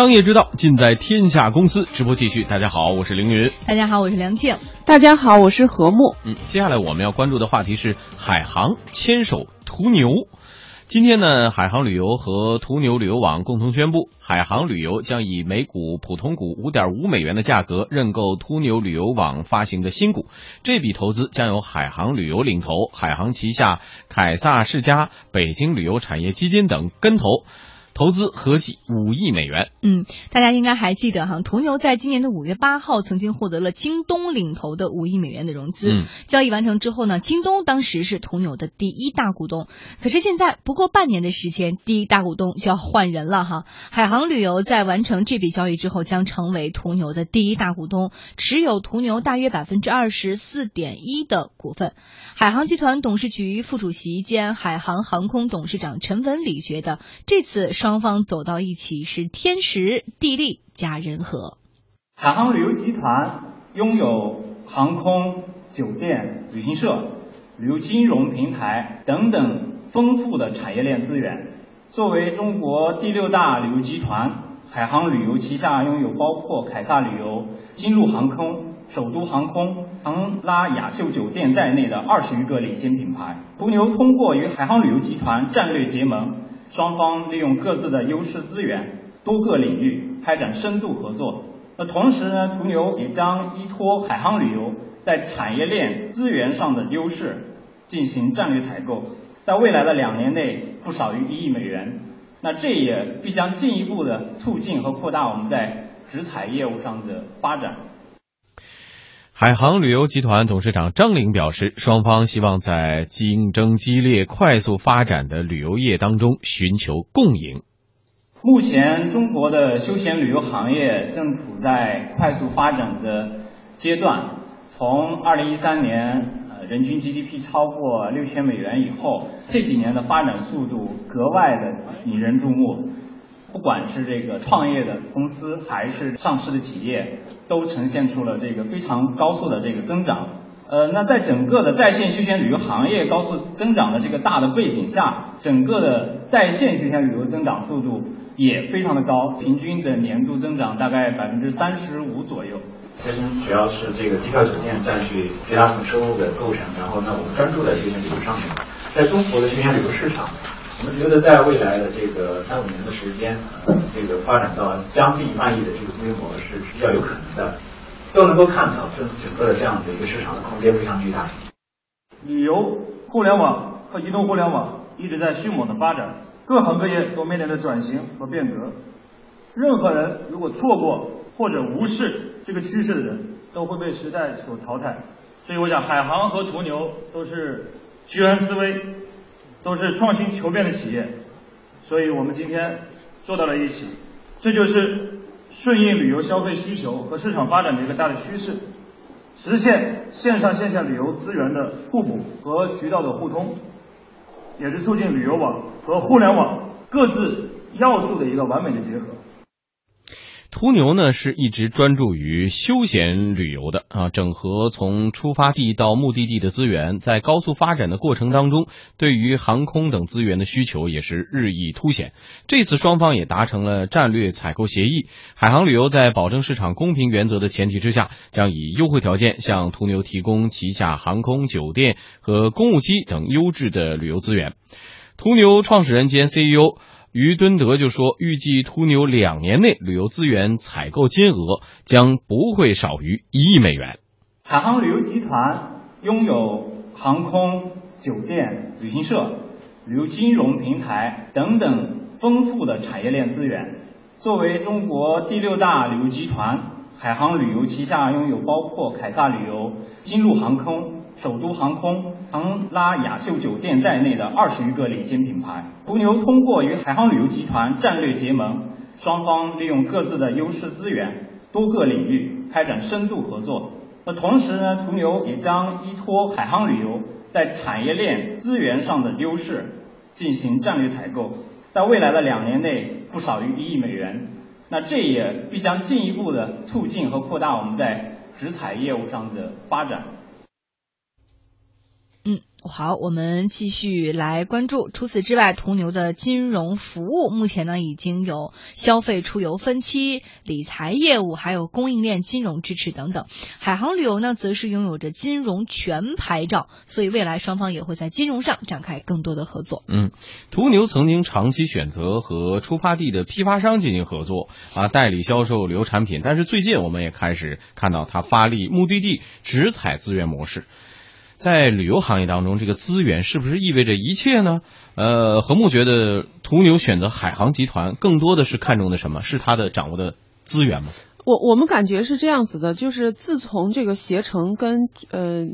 商业之道尽在天下公司。直播继续，大家好，我是凌云。大家好，我是梁静。大家好，我是何木。嗯，接下来我们要关注的话题是海航牵手途牛。今天呢，海航旅游和途牛旅游网共同宣布，海航旅游将以每股普通股五点五美元的价格认购途牛旅游网发行的新股。这笔投资将由海航旅游领投，海航旗下凯撒世家、北京旅游产业基金等跟投。投资合计五亿美元。嗯，大家应该还记得哈，途牛在今年的五月八号曾经获得了京东领投的五亿美元的融资。嗯，交易完成之后呢，京东当时是途牛的第一大股东。可是现在不过半年的时间，第一大股东就要换人了哈。海航旅游在完成这笔交易之后，将成为途牛的第一大股东，持有途牛大约百分之二十四点一的股份。海航集团董事局副主席兼海航航空董事长陈文礼觉得，这次双双方走到一起是天时地利加人和。海航旅游集团拥有航空、酒店、旅行社、旅游金融平台等等丰富的产业链资源。作为中国第六大旅游集团，海航旅游旗下拥有包括凯撒旅游、金鹿航空。首都航空、唐拉雅秀酒店在内的二十余个领先品牌，途牛通过与海航旅游集团战略结盟，双方利用各自的优势资源，多个领域开展深度合作。那同时呢，途牛也将依托海航旅游在产业链资源上的优势，进行战略采购，在未来的两年内不少于一亿美元。那这也必将进一步的促进和扩大我们在直采业务上的发展。海航旅游集团董事长张玲表示，双方希望在竞争激烈、快速发展的旅游业当中寻求共赢。目前，中国的休闲旅游行业正处在快速发展的阶段。从2013年，呃，人均 GDP 超过六千美元以后，这几年的发展速度格外的引人注目。不管是这个创业的公司，还是上市的企业，都呈现出了这个非常高速的这个增长。呃，那在整个的在线休闲旅游行业高速增长的这个大的背景下，整个的在线休闲旅游增长速度也非常的高，平均的年度增长大概百分之三十五左右。其实主要是这个机票酒店占据绝大部分收入的构成，然后呢，我们专注在休闲旅游上面，在中国的休闲旅游市场。我们觉得，在未来的这个三五年的时间，这个发展到将近一万亿的这个规模是比较有可能的，都能够看到整整个的这样的一个市场的空间非常巨大。旅游互联网和移动互联网一直在迅猛的发展，各行各业都面临着转型和变革。任何人如果错过或者无视这个趋势的人，都会被时代所淘汰。所以，我想海航和途牛都是居安思危。都是创新求变的企业，所以我们今天坐到了一起，这就是顺应旅游消费需求和市场发展的一个大的趋势，实现线上线下旅游资源的互补和渠道的互通，也是促进旅游网和互联网各自要素的一个完美的结合。途牛呢是一直专注于休闲旅游的啊，整合从出发地到目的地的资源，在高速发展的过程当中，对于航空等资源的需求也是日益凸显。这次双方也达成了战略采购协议，海航旅游在保证市场公平原则的前提之下，将以优惠条件向途牛提供旗下航空、酒店和公务机等优质的旅游资源。途牛创始人兼 CEO。于敦德就说，预计途牛两年内旅游资源采购金额将不会少于一亿美元。海航旅游集团拥有航空、酒店、旅行社、旅游金融平台等等丰富的产业链资源。作为中国第六大旅游集团，海航旅游旗下拥有包括凯撒旅游、金鹿航空。首都航空、唐拉雅秀酒店在内的二十余个领先品牌，途牛通过与海航旅游集团战略结盟，双方利用各自的优势资源，多个领域开展深度合作。那同时呢，途牛也将依托海航旅游在产业链资源上的优势，进行战略采购，在未来的两年内不少于一亿美元。那这也必将进一步的促进和扩大我们在直采业务上的发展。好，我们继续来关注。除此之外，途牛的金融服务目前呢已经有消费出游分期、理财业务，还有供应链金融支持等等。海航旅游呢，则是拥有着金融全牌照，所以未来双方也会在金融上展开更多的合作。嗯，途牛曾经长期选择和出发地的批发商进行合作啊，代理销售旅游产品，但是最近我们也开始看到它发力目的地直采资源模式。在旅游行业当中，这个资源是不是意味着一切呢？呃，何木觉得途牛选择海航集团，更多的是看重的什么？是它的掌握的资源吗？我我们感觉是这样子的，就是自从这个携程跟呃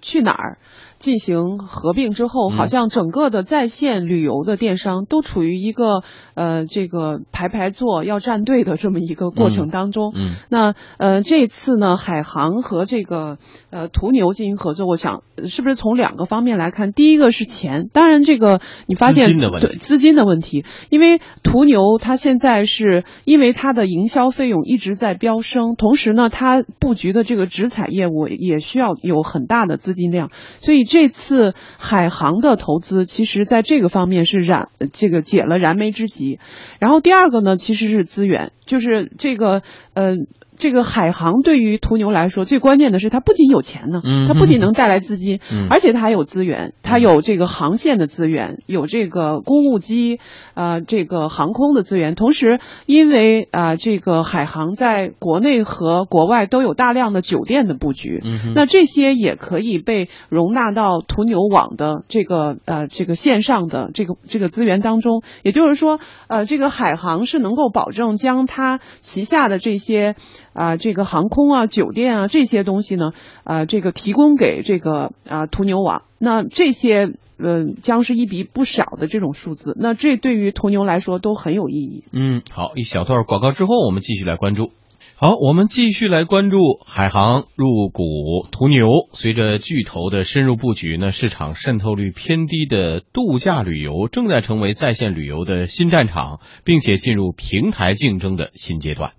去哪儿。进行合并之后，好像整个的在线旅游的电商都处于一个呃这个排排坐要站队的这么一个过程当中。嗯，那呃这次呢，海航和这个呃途牛进行合作，我想是不是从两个方面来看？第一个是钱，当然这个你发现对资金的问题，因为途牛它现在是因为它的营销费用一直直在飙升，同时呢，它布局的这个直采业务也需要有很大的资金量，所以。这次海航的投资，其实在这个方面是燃这个解了燃眉之急。然后第二个呢，其实是资源，就是这个呃。这个海航对于途牛来说，最关键的是它不仅有钱呢，它不仅能带来资金，而且它还有资源，它有这个航线的资源，有这个公务机，啊，这个航空的资源。同时，因为啊，这个海航在国内和国外都有大量的酒店的布局，那这些也可以被容纳到途牛网的这个呃这个线上的这个这个资源当中。也就是说，呃，这个海航是能够保证将它旗下的这些。啊，这个航空啊、酒店啊这些东西呢，啊，这个提供给这个啊途牛网，那这些嗯将是一笔不少的这种数字，那这对于途牛来说都很有意义。嗯，好，一小段广告之后，我们继续来关注。好，我们继续来关注海航入股途牛。随着巨头的深入布局呢，市场渗透率偏低的度假旅游正在成为在线旅游的新战场，并且进入平台竞争的新阶段。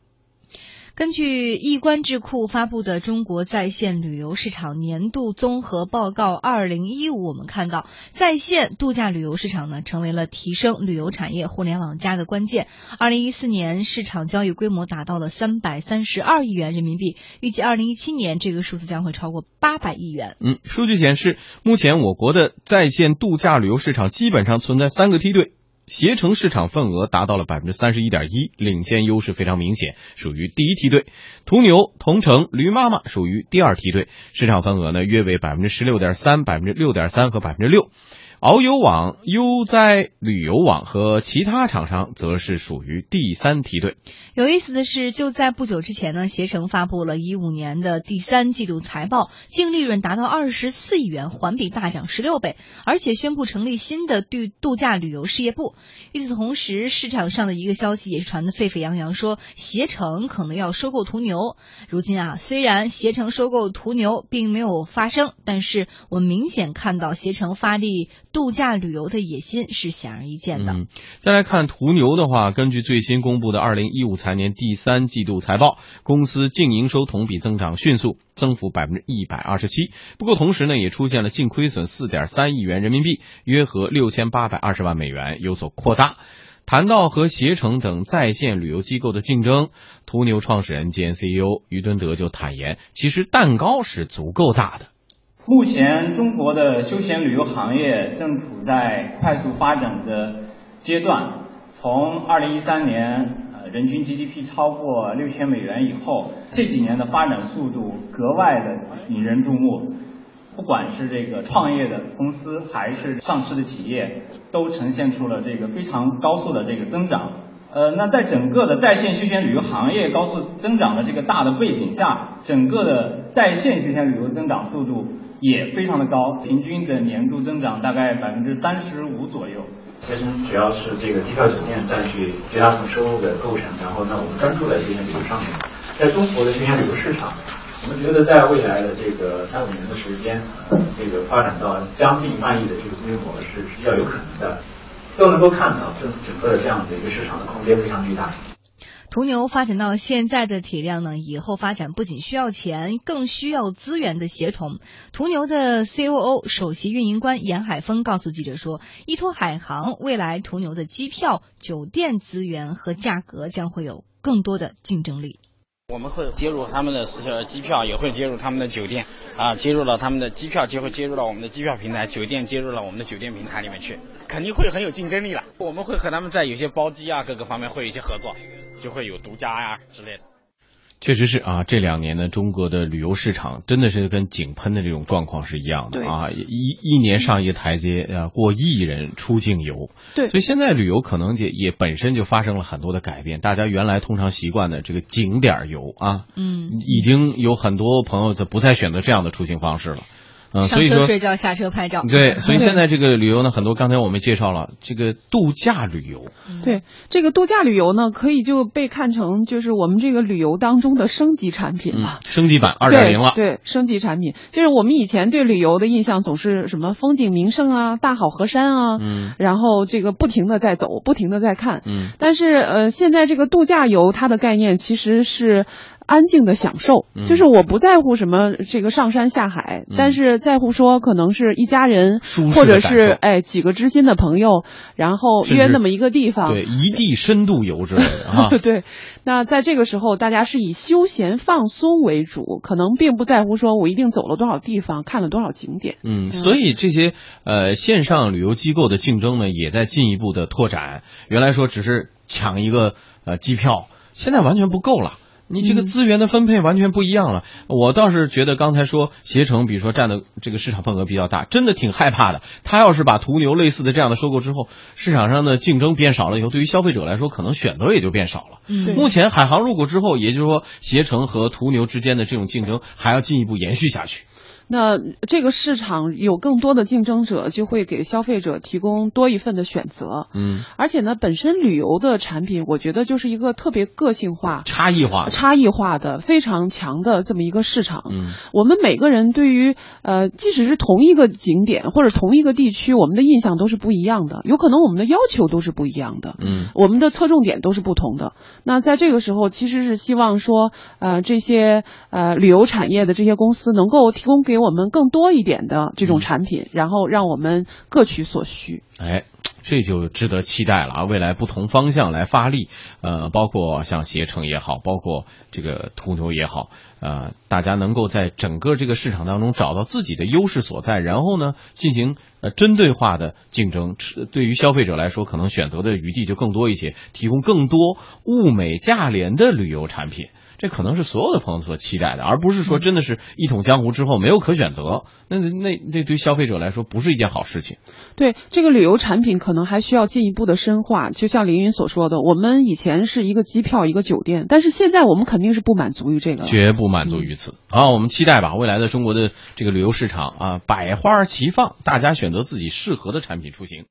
根据易观智库发布的《中国在线旅游市场年度综合报告（二零一五）》，我们看到，在线度假旅游市场呢，成为了提升旅游产业“互联网加”的关键。二零一四年市场交易规模达到了三百三十二亿元人民币，预计二零一七年这个数字将会超过八百亿元。嗯，数据显示，目前我国的在线度假旅游市场基本上存在三个梯队。携程市场份额达到了百分之三十一点一，领先优势非常明显，属于第一梯队。途牛、同城、驴妈妈属于第二梯队，市场份额呢约为百分之十六点三、百分之六点三和百分之六。遨游网、悠哉旅游网和其他厂商则是属于第三梯队。有意思的是，就在不久之前呢，携程发布了一五年的第三季度财报，净利润达到二十四亿元，环比大涨十六倍，而且宣布成立新的度度假旅游事业部。与此同时，市场上的一个消息也是传得沸沸扬扬，说携程可能要收购途牛。如今啊，虽然携程收购途牛并没有发生，但是我们明显看到携程发力。度假旅游的野心是显而易见的。嗯，再来看途牛的话，根据最新公布的二零一五财年第三季度财报，公司净营收同比增长迅速，增幅百分之一百二十七。不过同时呢，也出现了净亏损四点三亿元人民币，约合六千八百二十万美元，有所扩大。谈到和携程等在线旅游机构的竞争，途牛创始人兼 CEO 于敦德就坦言，其实蛋糕是足够大的。目前，中国的休闲旅游行业正处在快速发展的阶段。从2013年，呃，人均 GDP 超过六千美元以后，这几年的发展速度格外的引人注目。不管是这个创业的公司，还是上市的企业，都呈现出了这个非常高速的这个增长。呃，那在整个的在线休闲旅游行业高速增长的这个大的背景下，整个的在线休闲旅游增长速度。也非常的高，平均的年度增长大概百分之三十五左右。其实主要是这个机票酒店占据绝大部分收入的构成，然后呢，我们专注在休闲旅游上面。在中国的休闲旅游市场，我们觉得在未来的这个三五年的时间，这个发展到将近万亿的这个规模是比较有可能的，都能够看到这整个的这样的一个市场的空间非常巨大。途牛发展到现在的体量呢，以后发展不仅需要钱，更需要资源的协同。途牛的 COO 首席运营官严海峰告诉记者说，依托海航，未来途牛的机票、酒店资源和价格将会有更多的竞争力。我们会接入他们的呃机票，也会接入他们的酒店啊，接入了他们的机票，就会接入到我们的机票平台，酒店接入了我们的酒店平台里面去，肯定会很有竞争力了。我们会和他们在有些包机啊各个方面会有一些合作，就会有独家呀之类的。确实是啊，这两年呢，中国的旅游市场真的是跟井喷的这种状况是一样的啊，一一年上一个台阶啊，过亿人出境游，对，所以现在旅游可能也也本身就发生了很多的改变，大家原来通常习惯的这个景点游啊，嗯，已经有很多朋友就不再选择这样的出行方式了。嗯，所以说睡觉下车拍照。对，所以现在这个旅游呢，很多刚才我们介绍了这个度假旅游。对，这个度假旅游呢，可以就被看成就是我们这个旅游当中的升级产品了，升级版二点零了。对，升级产品就是我们以前对旅游的印象总是什么风景名胜啊、大好河山啊，嗯，然后这个不停的在走，不停的在看，嗯，但是呃，现在这个度假游它的概念其实是。安静的享受，就是我不在乎什么这个上山下海，但是在乎说可能是一家人，或者是哎几个知心的朋友，然后约那么一个地方，对一地深度游之类的 啊。对，那在这个时候，大家是以休闲放松为主，可能并不在乎说我一定走了多少地方，看了多少景点。嗯，所以这些呃线上旅游机构的竞争呢，也在进一步的拓展。原来说只是抢一个呃机票，现在完全不够了。你这个资源的分配完全不一样了。我倒是觉得刚才说携程，比如说占的这个市场份额比较大，真的挺害怕的。他要是把途牛类似的这样的收购之后，市场上的竞争变少了以后，对于消费者来说，可能选择也就变少了。嗯，目前海航入股之后，也就是说携程和途牛之间的这种竞争还要进一步延续下去。那这个市场有更多的竞争者，就会给消费者提供多一份的选择。嗯，而且呢，本身旅游的产品，我觉得就是一个特别个性化、差异化、差异化的非常强的这么一个市场。嗯，我们每个人对于呃，即使是同一个景点或者同一个地区，我们的印象都是不一样的，有可能我们的要求都是不一样的。嗯，我们的侧重点都是不同的。那在这个时候，其实是希望说，呃，这些呃旅游产业的这些公司能够提供给给我们更多一点的这种产品，然后让我们各取所需。哎，这就值得期待了啊！未来不同方向来发力，呃，包括像携程也好，包括这个途牛也好，呃，大家能够在整个这个市场当中找到自己的优势所在，然后呢，进行呃针对化的竞争。对于消费者来说，可能选择的余地就更多一些，提供更多物美价廉的旅游产品。这可能是所有的朋友所期待的，而不是说真的是一统江湖之后没有可选择。那那那对消费者来说不是一件好事情。对这个旅游产品，可能还需要进一步的深化。就像凌云所说的，我们以前是一个机票一个酒店，但是现在我们肯定是不满足于这个，绝不满足于此。啊，我们期待吧，未来的中国的这个旅游市场啊，百花齐放，大家选择自己适合的产品出行。